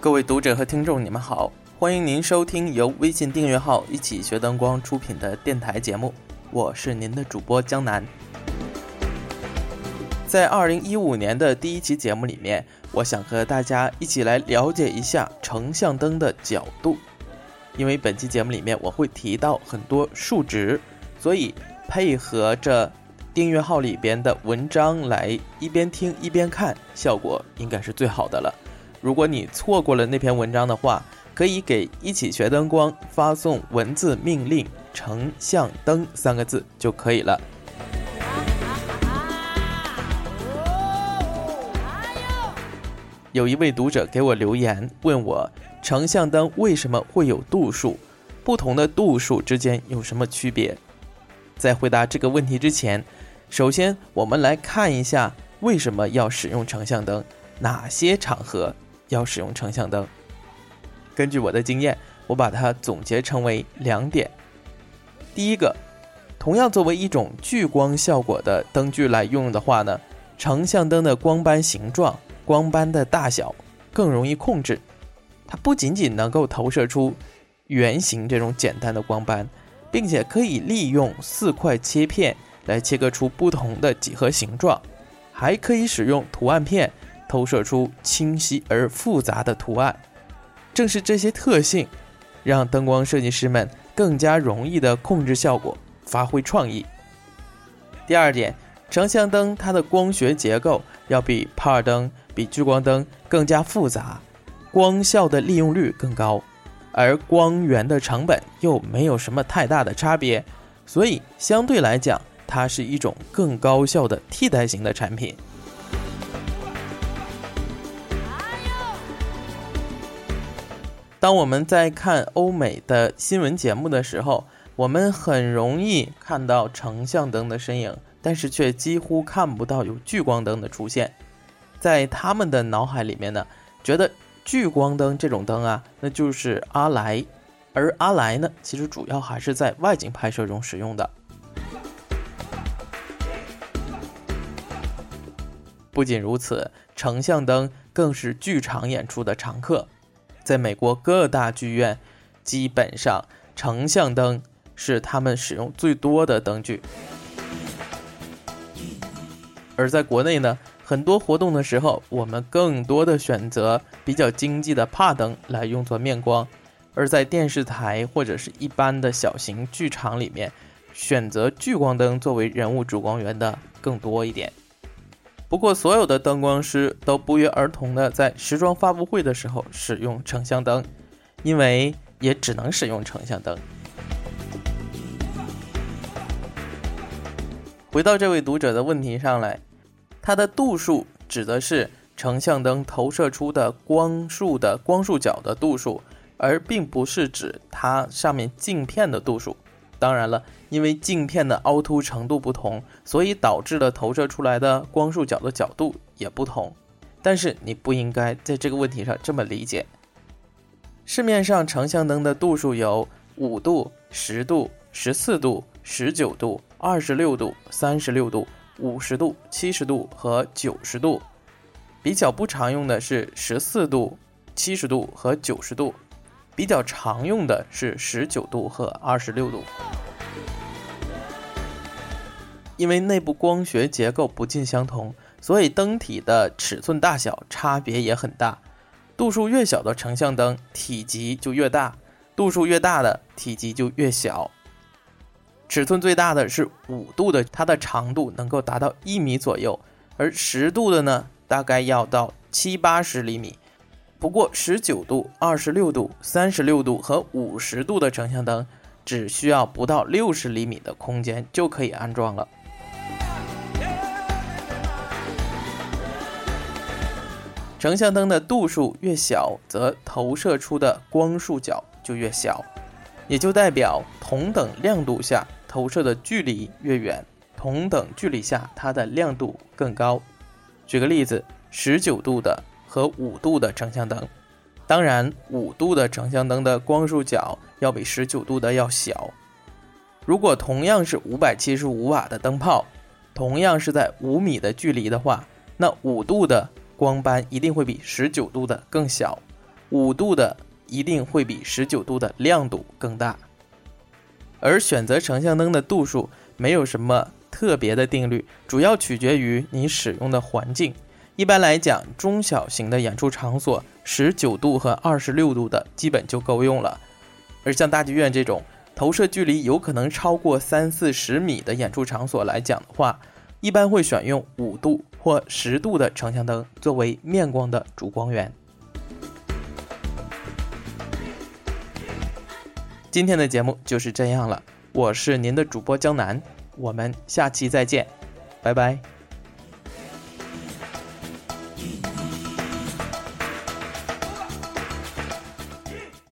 各位读者和听众，你们好，欢迎您收听由微信订阅号“一起学灯光”出品的电台节目，我是您的主播江南。在二零一五年的第一期节目里面，我想和大家一起来了解一下成像灯的角度，因为本期节目里面我会提到很多数值，所以配合着订阅号里边的文章来一边听一边看，效果应该是最好的了。如果你错过了那篇文章的话，可以给“一起学灯光”发送文字命令“成像灯”三个字就可以了。有一位读者给我留言，问我成像灯为什么会有度数，不同的度数之间有什么区别？在回答这个问题之前，首先我们来看一下为什么要使用成像灯，哪些场合。要使用成像灯。根据我的经验，我把它总结成为两点。第一个，同样作为一种聚光效果的灯具来用的话呢，成像灯的光斑形状、光斑的大小更容易控制。它不仅仅能够投射出圆形这种简单的光斑，并且可以利用四块切片来切割出不同的几何形状，还可以使用图案片。投射出清晰而复杂的图案，正是这些特性，让灯光设计师们更加容易的控制效果，发挥创意。第二点，成像灯它的光学结构要比帕尔灯、比聚光灯更加复杂，光效的利用率更高，而光源的成本又没有什么太大的差别，所以相对来讲，它是一种更高效的替代型的产品。当我们在看欧美的新闻节目的时候，我们很容易看到成像灯的身影，但是却几乎看不到有聚光灯的出现。在他们的脑海里面呢，觉得聚光灯这种灯啊，那就是阿莱，而阿莱呢，其实主要还是在外景拍摄中使用的。不仅如此，成像灯更是剧场演出的常客。在美国各大剧院，基本上成像灯是他们使用最多的灯具。而在国内呢，很多活动的时候，我们更多的选择比较经济的帕灯来用作面光。而在电视台或者是一般的小型剧场里面，选择聚光灯作为人物主光源的更多一点。不过，所有的灯光师都不约而同的在时装发布会的时候使用成像灯，因为也只能使用成像灯。回到这位读者的问题上来，它的度数指的是成像灯投射出的光束的光束角的度数，而并不是指它上面镜片的度数。当然了，因为镜片的凹凸程度不同，所以导致了投射出来的光束角的角度也不同。但是你不应该在这个问题上这么理解。市面上成像灯的度数有五度、十度、十四度、十九度、二十六度、三十六度、五十度、七十度和九十度。比较不常用的是十四度、七十度和九十度。比较常用的是十九度和二十六度，因为内部光学结构不尽相同，所以灯体的尺寸大小差别也很大。度数越小的成像灯体积就越大，度数越大的体积就越小。尺寸最大的是五度的，它的长度能够达到一米左右，而十度的呢，大概要到七八十厘米。不过，十九度、二十六度、三十六度和五十度的成像灯，只需要不到六十厘米的空间就可以安装了。成像灯的度数越小，则投射出的光束角就越小，也就代表同等亮度下投射的距离越远，同等距离下它的亮度更高。举个例子，十九度的。和五度的成像灯，当然，五度的成像灯的光束角要比十九度的要小。如果同样是五百七十五瓦的灯泡，同样是在五米的距离的话，那五度的光斑一定会比十九度的更小。五度的一定会比十九度的亮度更大。而选择成像灯的度数没有什么特别的定律，主要取决于你使用的环境。一般来讲，中小型的演出场所，十九度和二十六度的基本就够用了。而像大剧院这种投射距离有可能超过三四十米的演出场所来讲的话，一般会选用五度或十度的成像灯作为面光的主光源。今天的节目就是这样了，我是您的主播江南，我们下期再见，拜拜。